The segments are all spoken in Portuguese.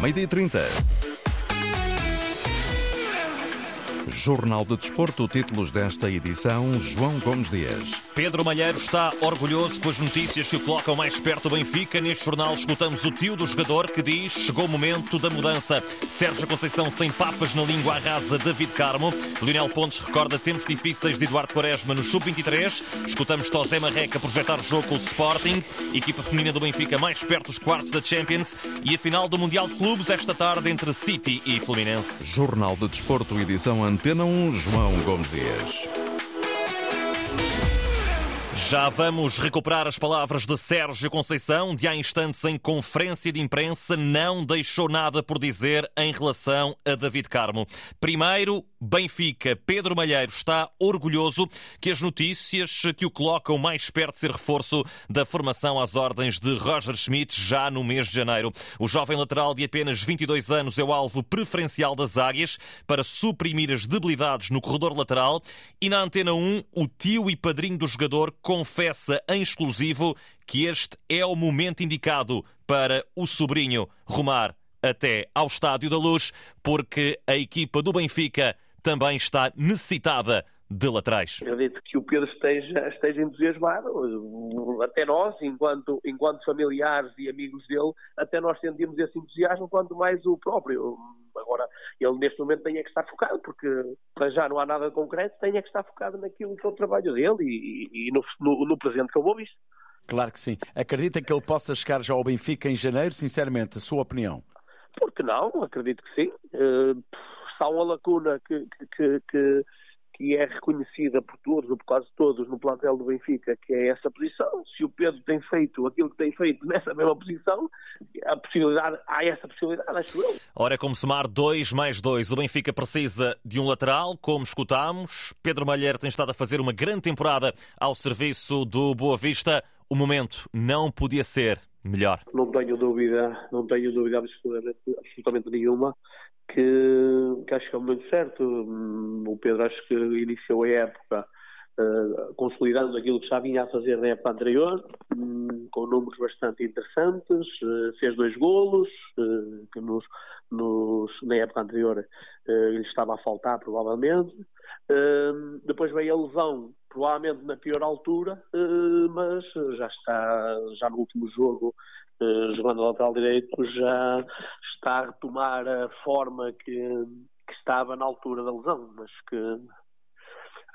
Meio-dia 30. Jornal de Desporto, títulos desta edição, João Gomes Dias. Pedro Malheiro está orgulhoso com as notícias que o colocam mais perto do Benfica. Neste jornal escutamos o tio do jogador que diz chegou o momento da mudança. Sérgio Conceição sem papas na língua arrasa David Carmo. Lionel Pontes recorda tempos difíceis de Eduardo Quaresma no Sub-23. Escutamos Tosé Marreca projetar jogo com o Sporting. Equipa feminina do Benfica mais perto dos quartos da Champions. E a final do Mundial de Clubes esta tarde entre City e Fluminense. Jornal de Desporto, edição Antena 1, João Gomes Dias. Já vamos recuperar as palavras de Sérgio Conceição, de há instantes em conferência de imprensa, não deixou nada por dizer em relação a David Carmo. Primeiro, Benfica. Pedro Malheiro está orgulhoso que as notícias que o colocam mais perto de ser reforço da formação às ordens de Roger Schmidt já no mês de janeiro. O jovem lateral de apenas 22 anos é o alvo preferencial das águias para suprimir as debilidades no corredor lateral e na Antena 1 o tio e padrinho do jogador confessa em exclusivo que este é o momento indicado para o sobrinho rumar até ao Estádio da Luz, porque a equipa do Benfica também está necessitada de laterais. Acredito que o Pedro esteja, esteja entusiasmado, até nós, enquanto, enquanto familiares e amigos dele, até nós sentimos esse entusiasmo, quanto mais o próprio. Agora, ele neste momento tem é que estar focado, porque para já não há nada concreto, tem é que estar focado naquilo que é o trabalho dele e, e no, no, no, presente que eu vou visto. Claro que sim. Acredita que ele possa chegar já ao Benfica em janeiro? Sinceramente, a sua opinião? Por que não? Acredito que sim. Uh, está uma lacuna que, que, que, que, é reconhecida por todos, ou por quase todos, no plantel do Benfica, que é essa posição. Se o Pedro tem feito aquilo que tem feito nessa mesma posição, a possibilidade, há essa possibilidade, acho eu. Ora, é como somar 2 mais 2. O Benfica precisa de um lateral, como escutámos. Pedro Malher tem estado a fazer uma grande temporada ao serviço do Boa Vista. O momento não podia ser melhor. Não tenho dúvida, não tenho dúvida absolutamente, absolutamente nenhuma que, que acho que é muito certo. O Pedro acho que iniciou a época uh, consolidando aquilo que já vinha a fazer na época anterior, um, com números bastante interessantes, uh, fez dois golos, uh, que nos, nos, na época anterior lhe estava a faltar provavelmente. depois veio a lesão, provavelmente na pior altura, mas já está, já no último jogo, jogando lateral direito, já está a retomar a forma que, que estava na altura da lesão, mas que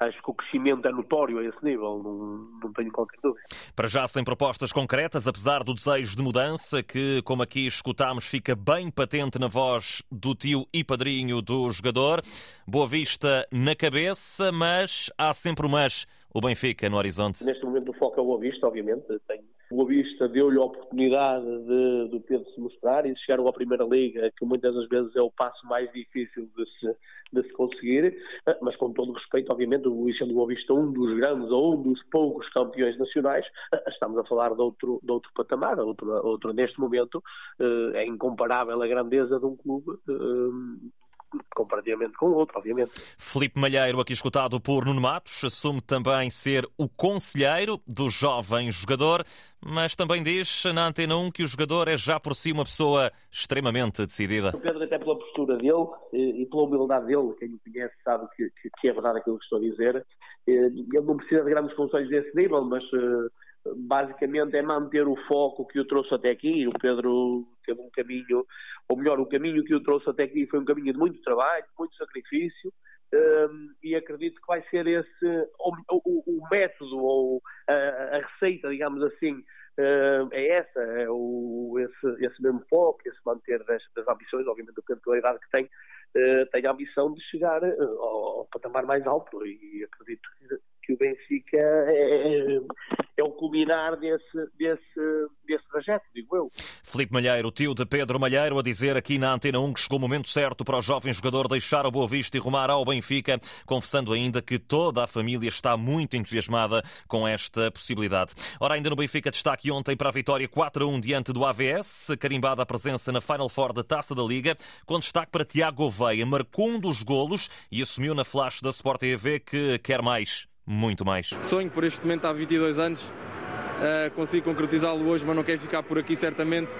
acho que o crescimento é notório a esse nível, não, não tenho qualquer dúvida. Para já sem propostas concretas, apesar do desejo de mudança, que, como aqui escutámos, fica bem patente na voz do tio e padrinho do jogador. Boa vista na cabeça, mas há sempre o mas, o Benfica no horizonte. Neste momento o foco é o Boa Vista, obviamente, tenho o Boa Vista deu-lhe a oportunidade de, do Pedro se mostrar e de chegar à Primeira Liga, que muitas das vezes é o passo mais difícil de se, de se conseguir, ah, mas com todo o respeito, obviamente, o Luís do Boa Vista um dos grandes ou um dos poucos campeões nacionais, ah, estamos a falar de outro, de outro patamar, outro, outro neste momento ah, é incomparável a grandeza de um clube comparativamente com o outro, obviamente. Felipe Malheiro, aqui escutado por Nuno Matos, assume também ser o conselheiro do jovem jogador, mas também diz na Antena 1 que o jogador é já por si uma pessoa extremamente decidida. O Pedro, até pela postura dele e pela humildade dele, quem o conhece sabe que, que é verdade aquilo que estou a dizer, ele não precisa de grandes funções desse nível, mas eh, basicamente é manter o foco que o trouxe até aqui. O Pedro teve um caminho, ou melhor, o caminho que o trouxe até aqui foi um caminho de muito trabalho, muito sacrifício. Um, e acredito que vai ser esse o, o, o método ou a, a, receita, digamos assim, uh, é essa, é o, esse, esse mesmo foco, esse manter das, das ambições, obviamente, Pedro pela idade que tem, uh, tem a ambição de chegar uh, ao, ao, patamar mais alto e acredito que, que o Benfica é, é o culminar desse, desse, desse trajeto, digo eu. Felipe Malheiro, tio de Pedro Malheiro, a dizer aqui na Antena 1 que chegou o momento certo para o jovem jogador deixar o Boa Vista e rumar ao Benfica, confessando ainda que toda a família está muito entusiasmada com esta possibilidade. Ora, ainda no Benfica, destaque ontem para a vitória 4-1 diante do AVS, carimbada a presença na Final Four da Taça da Liga, com destaque para Tiago Gouveia, marcou um dos golos e assumiu na flash da Sport TV que quer mais muito mais. Sonho por este momento há 22 anos, uh, consigo concretizá-lo hoje, mas não quero ficar por aqui certamente.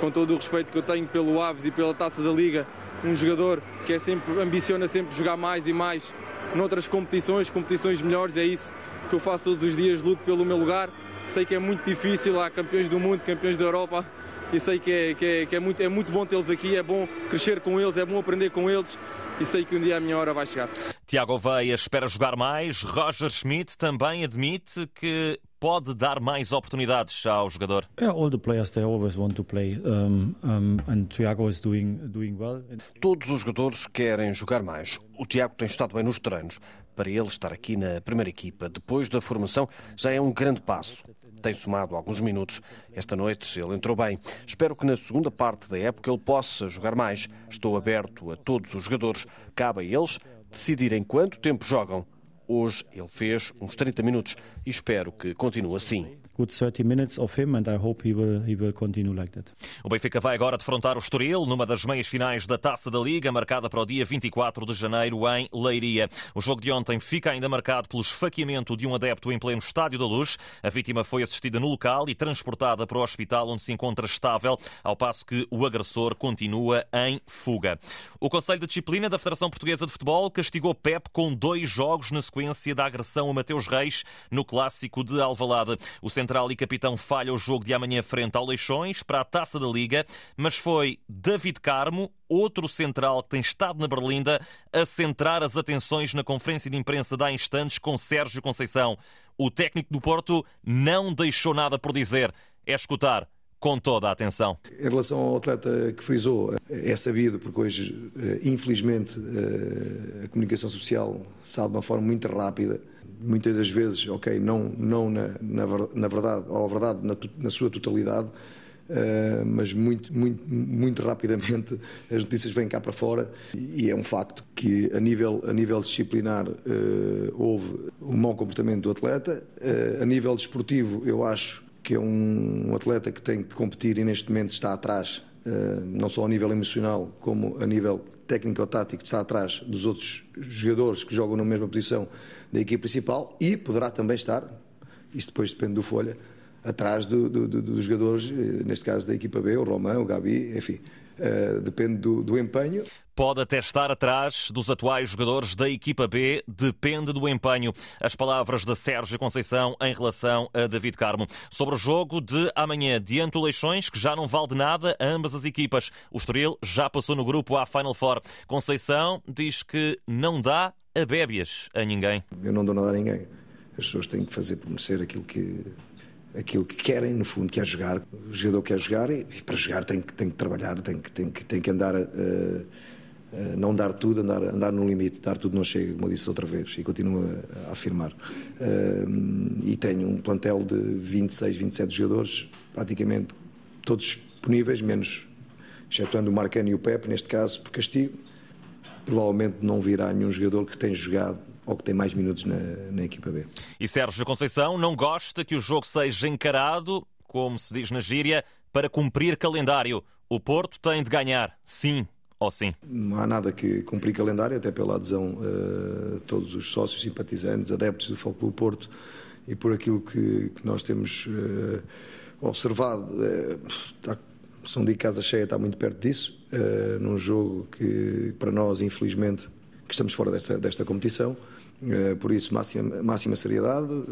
com todo o respeito que eu tenho pelo Aves e pela Taça da Liga, um jogador que é sempre, ambiciona sempre jogar mais e mais noutras competições, competições melhores, é isso que eu faço todos os dias, luto pelo meu lugar. Sei que é muito difícil, há campeões do mundo, campeões da Europa, e sei que é, que é, que é muito, é muito bom tê-los aqui, é bom crescer com eles, é bom aprender com eles e sei que um dia a minha hora vai chegar. Tiago Veia espera jogar mais. Roger Schmidt também admite que pode dar mais oportunidades ao jogador. Yeah, all the players they always want to play, um, um, and Tiago is doing doing well. Todos os jogadores querem jogar mais. O Tiago tem estado bem nos treinos. Para ele estar aqui na primeira equipa depois da formação já é um grande passo. Tem somado alguns minutos. Esta noite ele entrou bem. Espero que na segunda parte da época ele possa jogar mais. Estou aberto a todos os jogadores. Cabe a eles decidirem quanto tempo jogam. Hoje ele fez uns 30 minutos e espero que continue assim good 30 minutes of him and I hope he will, he will continue like that. O Benfica vai agora defrontar o Estoril numa das meias finais da Taça da Liga, marcada para o dia 24 de janeiro em Leiria. O jogo de ontem fica ainda marcado pelo esfaqueamento de um adepto em pleno Estádio da Luz. A vítima foi assistida no local e transportada para o hospital onde se encontra estável, ao passo que o agressor continua em fuga. O Conselho de Disciplina da Federação Portuguesa de Futebol castigou Pep com dois jogos na sequência da agressão a Mateus Reis no clássico de Alvalade. O central e capitão falha o jogo de amanhã frente ao Leixões para a Taça da Liga, mas foi David Carmo, outro central que tem estado na Berlinda, a centrar as atenções na conferência de imprensa de há instantes com Sérgio Conceição. O técnico do Porto não deixou nada por dizer. É escutar com toda a atenção. Em relação ao atleta que frisou, é sabido, porque hoje, eh, infelizmente, eh, a comunicação social sabe de uma forma muito rápida muitas das vezes, ok, não, não na, na, na verdade, ou a verdade na, na sua totalidade, uh, mas muito, muito, muito rapidamente as notícias vêm cá para fora e é um facto que a nível, a nível disciplinar uh, houve um mau comportamento do atleta, uh, a nível desportivo eu acho que é um atleta que tem que competir e neste momento está atrás, não só a nível emocional como a nível técnico-tático, está atrás dos outros jogadores que jogam na mesma posição da equipe principal e poderá também estar, isso depois depende do Folha, atrás do, do, do, dos jogadores, eh, neste caso da equipa B, o Romão, o Gabi, enfim, uh, depende do, do empenho. Pode até estar atrás dos atuais jogadores da equipa B, depende do empenho. As palavras de Sérgio Conceição em relação a David Carmo. Sobre o jogo de amanhã, diante do Leixões, que já não vale de nada a ambas as equipas. O Estoril já passou no grupo à Final Four. Conceição diz que não dá a bébias a ninguém. Eu não dou nada a ninguém. As pessoas têm que fazer por merecer aquilo que, aquilo que querem, no fundo, que é jogar. O jogador quer jogar e, e para jogar tem que, tem que trabalhar, tem que, tem que, tem que andar. Uh, não dar tudo, andar, andar no limite, dar tudo não chega, como eu disse outra vez, e continuo a, a afirmar. Uh, e tenho um plantel de 26, 27 jogadores, praticamente todos disponíveis, menos excetuando o Marcano e o Pepe, neste caso, por castigo provavelmente não virá nenhum jogador que tenha jogado ou que tem mais minutos na, na equipa B. E Sérgio Conceição não gosta que o jogo seja encarado, como se diz na gíria, para cumprir calendário. O Porto tem de ganhar, sim ou sim? Não há nada que cumprir calendário, até pela adesão uh, todos os sócios, simpatizantes, adeptos do Futebol Porto e por aquilo que, que nós temos uh, observado. Uh, está são de casa cheia está muito perto disso, num jogo que, para nós, infelizmente, que estamos fora desta, desta competição. Uh, por isso, máxima, máxima seriedade.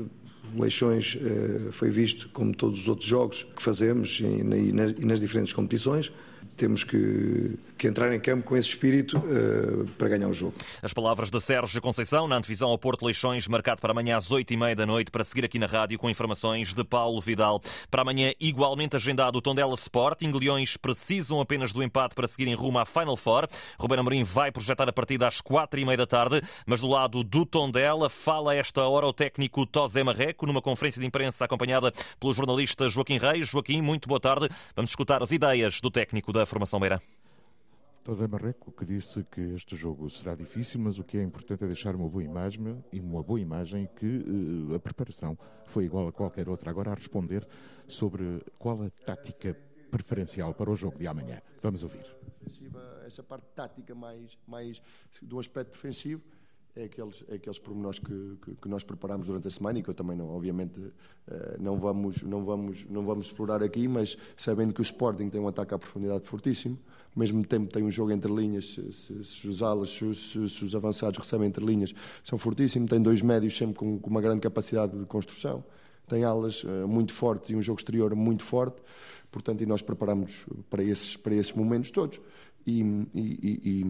Leixões uh, foi visto como todos os outros jogos que fazemos e nas diferentes competições temos que, que, entrar em campo com esse espírito uh, para ganhar o jogo. As palavras de Sérgio Conceição na antevisão ao Porto Leixões, marcado para amanhã às oito e meia da noite, para seguir aqui na rádio com informações de Paulo Vidal. Para amanhã, igualmente agendado o Tondela Sporting. Leões precisam apenas do empate para seguirem rumo à Final Four. Ruben Amorim vai projetar a partida às quatro e meia da tarde, mas do lado do Tondela fala esta hora o técnico Tosé Marreco, numa conferência de imprensa acompanhada pelo jornalista Joaquim Reis. Joaquim, muito boa tarde. Vamos escutar as ideias do técnico da formação Beira. José Marreco que disse que este jogo será difícil, mas o que é importante é deixar uma boa imagem e uma boa imagem que uh, a preparação foi igual a qualquer outra. Agora a responder sobre qual a tática preferencial para o jogo de amanhã. Vamos ouvir. Essa parte tática mais, mais do aspecto defensivo é aqueles, é aqueles pormenores que, que, que, nós preparamos durante a semana e que eu também não, obviamente, eh, não vamos, não vamos, não vamos explorar aqui, mas sabendo que o Sporting tem um ataque à profundidade fortíssimo, ao mesmo tempo tem um jogo entre linhas, se, se, se os alas, se, se, os avançados recebem entre linhas, são fortíssimos, tem dois médios sempre com, com uma grande capacidade de construção, tem alas uh, muito fortes e um jogo exterior muito forte, portanto, e nós preparamos para esses, para esses momentos todos. E, e,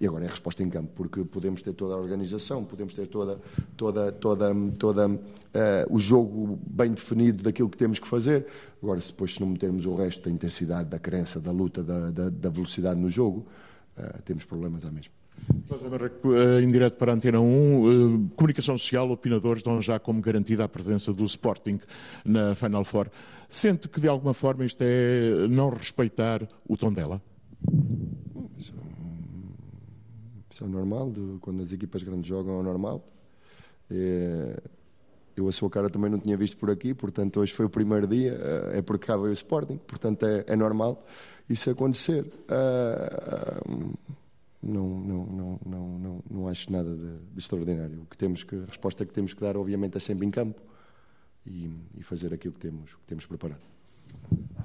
e, agora é a resposta em campo, porque podemos ter toda a organização, podemos ter toda, toda, toda, toda uh, o jogo bem definido daquilo que temos que fazer. Agora, se depois se não metermos o resto da intensidade, da crença, da luta, da, da, da velocidade no jogo, uh, temos problemas à mesma. Uh, em direto para a Antena 1, comunicação social, opinadores dão já como garantida a presença do Sporting na Final Four. Sente que de alguma forma isto é não respeitar o tom dela? Isso, isso é normal, de, quando as equipas grandes jogam é normal. É, eu a sua cara também não tinha visto por aqui, portanto hoje foi o primeiro dia, é porque cá veio o Sporting, portanto é, é normal isso acontecer. Uh, não, não, não, não, não, não acho nada de, de, extraordinário. O que temos que, a resposta que temos que dar, obviamente, é sempre em campo e, e fazer aquilo que temos, que temos preparado.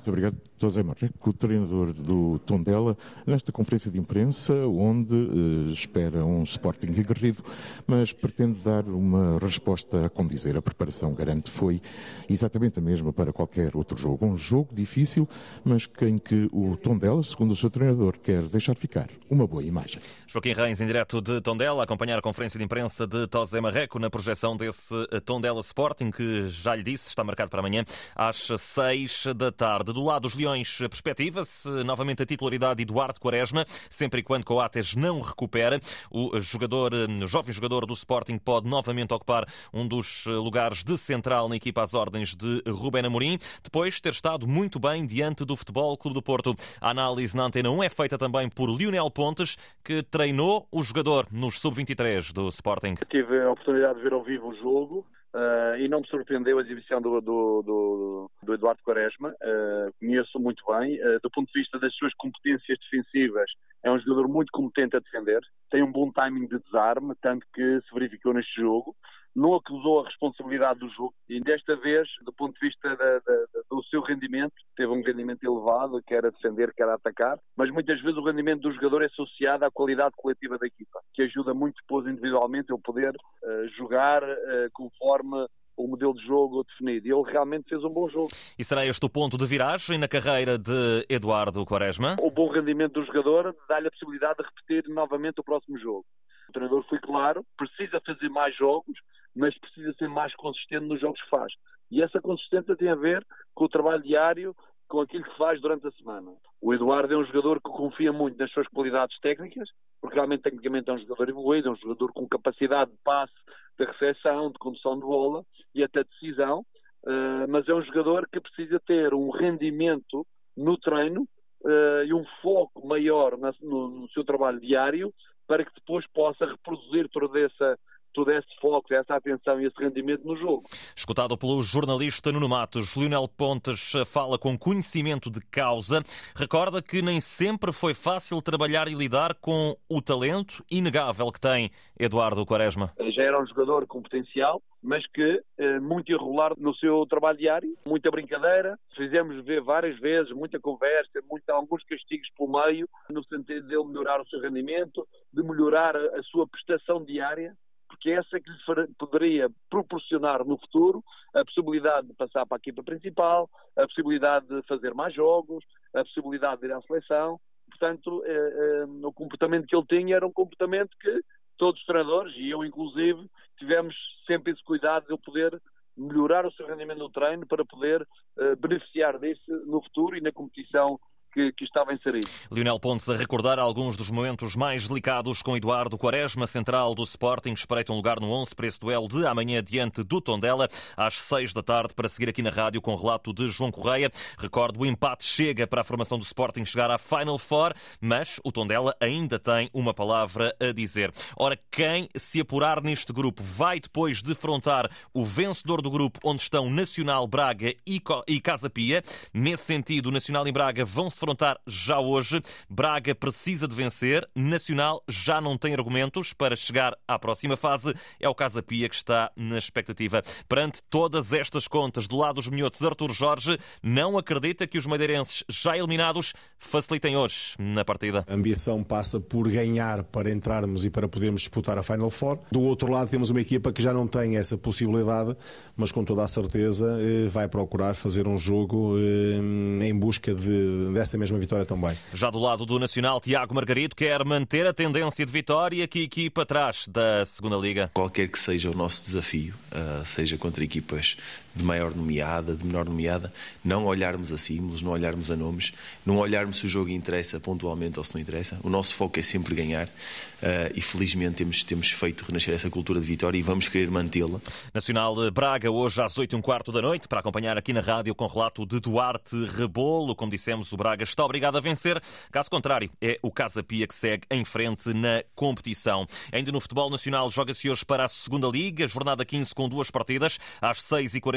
Muito obrigado, José Marreco, treinador do Tondela, nesta conferência de imprensa, onde eh, espera um Sporting aguerrido, mas pretende dar uma resposta a condizer. A preparação, garante, foi exatamente a mesma para qualquer outro jogo. Um jogo difícil, mas em que o Tondela, segundo o seu treinador, quer deixar ficar uma boa imagem. Joaquim Reis, em direto de Tondela, a acompanhar a conferência de imprensa de José Marreco na projeção desse eh, Tondela Sporting, que já lhe disse, está marcado para amanhã às seis da tarde. Do lado dos Leões, perspectiva-se novamente a titularidade de Eduardo Quaresma, sempre e quando Coates não recupera. O jogador, o jovem jogador do Sporting pode novamente ocupar um dos lugares de central na equipa às ordens de Rubén Amorim, depois de ter estado muito bem diante do Futebol Clube do Porto. A análise na Antena 1 é feita também por Lionel Pontes, que treinou o jogador nos sub-23 do Sporting. Tive a oportunidade de ver ao vivo o jogo. Uh, e não me surpreendeu a exibição do, do, do, do Eduardo Quaresma. Uh, conheço muito bem. Uh, do ponto de vista das suas competências defensivas, é um jogador muito competente a defender. Tem um bom timing de desarme, tanto que se verificou neste jogo não acusou a responsabilidade do jogo e desta vez, do ponto de vista da, da, do seu rendimento, teve um rendimento elevado, quer a defender, quer a atacar, mas muitas vezes o rendimento do jogador é associado à qualidade coletiva da equipa, que ajuda muito depois individualmente eu poder uh, jogar uh, conforme o modelo de jogo definido. E ele realmente fez um bom jogo. E será este o ponto de viragem na carreira de Eduardo Quaresma? O bom rendimento do jogador dá-lhe a possibilidade de repetir novamente o próximo jogo. O treinador foi claro, precisa fazer mais jogos, mas precisa ser mais consistente nos jogos que faz. E essa consistência tem a ver com o trabalho diário, com aquilo que faz durante a semana. O Eduardo é um jogador que confia muito nas suas qualidades técnicas, porque realmente tecnicamente é um jogador evoluído, é um jogador com capacidade de passe, de recepção, de condução de bola e até decisão, uh, mas é um jogador que precisa ter um rendimento no treino uh, e um foco maior no seu trabalho diário para que depois possa reproduzir toda essa todo esse foco, essa atenção e esse rendimento no jogo. Escutado pelo jornalista Nuno Matos, Lionel Pontes fala com conhecimento de causa. Recorda que nem sempre foi fácil trabalhar e lidar com o talento inegável que tem Eduardo Quaresma. Já era um jogador com potencial, mas que eh, muito irregular no seu trabalho diário, muita brincadeira. Fizemos ver várias vezes, muita conversa, muito, alguns castigos pelo meio, no sentido de ele melhorar o seu rendimento, de melhorar a sua prestação diária porque essa é que lhe poderia proporcionar no futuro a possibilidade de passar para a equipa principal, a possibilidade de fazer mais jogos, a possibilidade de ir à seleção. Portanto, eh, eh, o comportamento que ele tinha era um comportamento que todos os treinadores, e eu inclusive, tivemos sempre esse cuidado de ele poder melhorar o seu rendimento no treino para poder eh, beneficiar disso no futuro e na competição que, que estava inserido. Lionel Pontes a recordar alguns dos momentos mais delicados com Eduardo Quaresma, central do Sporting, espreita um lugar no 11 para esse duelo de amanhã diante do Tondela, às 6 da tarde, para seguir aqui na rádio com o relato de João Correia. Recordo, o empate chega para a formação do Sporting chegar à Final Four, mas o Tondela ainda tem uma palavra a dizer. Ora, quem se apurar neste grupo vai depois defrontar o vencedor do grupo onde estão Nacional Braga e Casa Pia. Nesse sentido, Nacional e Braga vão defrontar já hoje. Braga precisa de vencer. Nacional já não tem argumentos para chegar à próxima fase. É o Casa Pia que está na expectativa. Perante todas estas contas, do lado dos minhotos, Artur Jorge não acredita que os madeirenses já eliminados facilitem hoje na partida. A ambição passa por ganhar para entrarmos e para podermos disputar a Final Four. Do outro lado, temos uma equipa que já não tem essa possibilidade, mas com toda a certeza eh, vai procurar fazer um jogo eh, em busca de, dessa mesma vitória também. Já do lado do Nacional, Tiago Margarito quer manter a tendência de vitória que a equipa traz da Segunda Liga. Qualquer que seja o nosso desafio, eh, seja contra equipas de maior nomeada, de menor nomeada, não olharmos a símbolos, não olharmos a nomes, não olharmos se o jogo interessa pontualmente ou se não interessa. O nosso foco é sempre ganhar uh, e felizmente temos, temos feito renascer essa cultura de vitória e vamos querer mantê-la. Nacional Braga, hoje às 8 e um quarto da noite, para acompanhar aqui na rádio com relato de Duarte Rebolo. Como dissemos, o Braga está obrigado a vencer. Caso contrário, é o Casa Pia que segue em frente na competição. Ainda no futebol nacional, joga-se hoje para a segunda Liga, jornada 15 com duas partidas. Às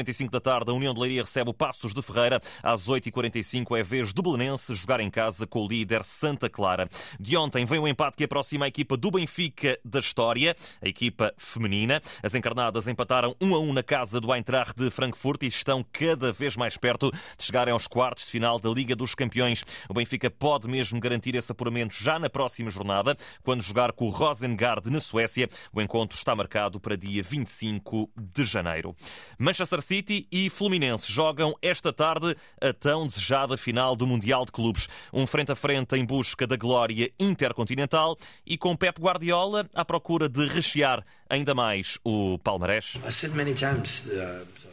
6h45 da tarde, a União de Leiria recebe o Passos de Ferreira. Às 8h45 é vez do Belenense jogar em casa com o líder Santa Clara. De ontem vem o empate que aproxima a equipa do Benfica da história, a equipa feminina. As encarnadas empataram 1 a 1 na casa do Eintracht de Frankfurt e estão cada vez mais perto de chegarem aos quartos de final da Liga dos Campeões. O Benfica pode mesmo garantir esse apuramento já na próxima jornada, quando jogar com o Rosengard na Suécia. O encontro está marcado para dia 25 de janeiro. Manchester City e Fluminense jogam esta tarde a tão desejada final do Mundial de Clubes. Um frente a frente em busca da glória intercontinental e com Pep Guardiola à procura de rechear ainda mais o palmarés.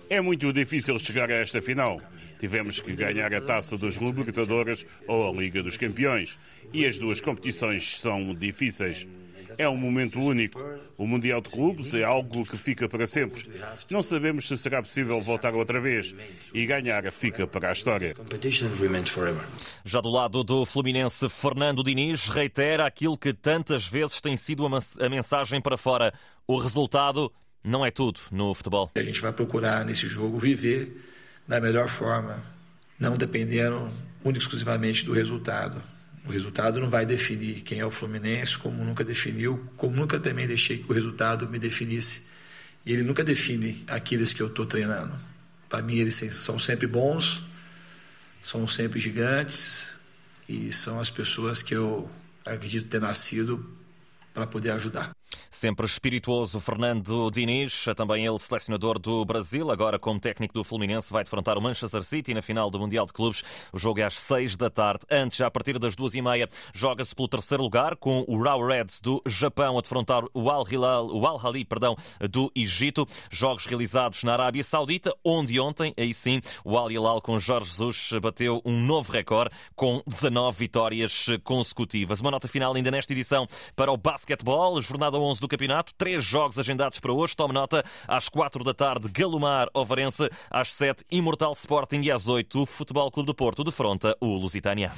É muito difícil chegar a esta final. Tivemos que ganhar a taça dos Libertadores ou a Liga dos Campeões. E as duas competições são difíceis. É um momento único. O Mundial de Clubes é algo que fica para sempre. Não sabemos se será possível voltar outra vez. E ganhar fica para a história. Já do lado do Fluminense, Fernando Diniz reitera aquilo que tantas vezes tem sido a mensagem para fora. O resultado não é tudo no futebol. A gente vai procurar nesse jogo viver da melhor forma, não dependendo única e exclusivamente do resultado. O resultado não vai definir quem é o Fluminense, como nunca definiu, como nunca também deixei que o resultado me definisse. E ele nunca define aqueles que eu estou treinando. Para mim, eles são sempre bons, são sempre gigantes e são as pessoas que eu acredito ter nascido para poder ajudar. Sempre espirituoso, Fernando Diniz, também ele selecionador do Brasil, agora como técnico do Fluminense, vai defrontar o Manchester City na final do Mundial de Clubes. O jogo é às seis da tarde. Antes, já a partir das duas e meia, joga-se pelo terceiro lugar, com o Raw Reds do Japão a defrontar o Al Hilal, o Al Hali, perdão, do Egito. Jogos realizados na Arábia Saudita, onde ontem, aí sim, o Al Hilal com Jorge Jesus bateu um novo recorde com 19 vitórias consecutivas. Uma nota final ainda nesta edição para o basquetebol, jornada 11 do campeonato. Três jogos agendados para hoje. Tome nota. Às quatro da tarde, Galomar Ovarense. Às sete, Imortal Sporting. E às oito, Futebol Clube do Porto. Defronta o Lusitânia.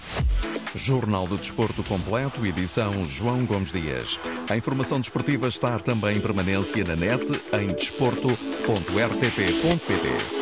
Jornal do Desporto completo, edição João Gomes Dias. A informação desportiva está também em permanência na net em desporto.rtp.pt.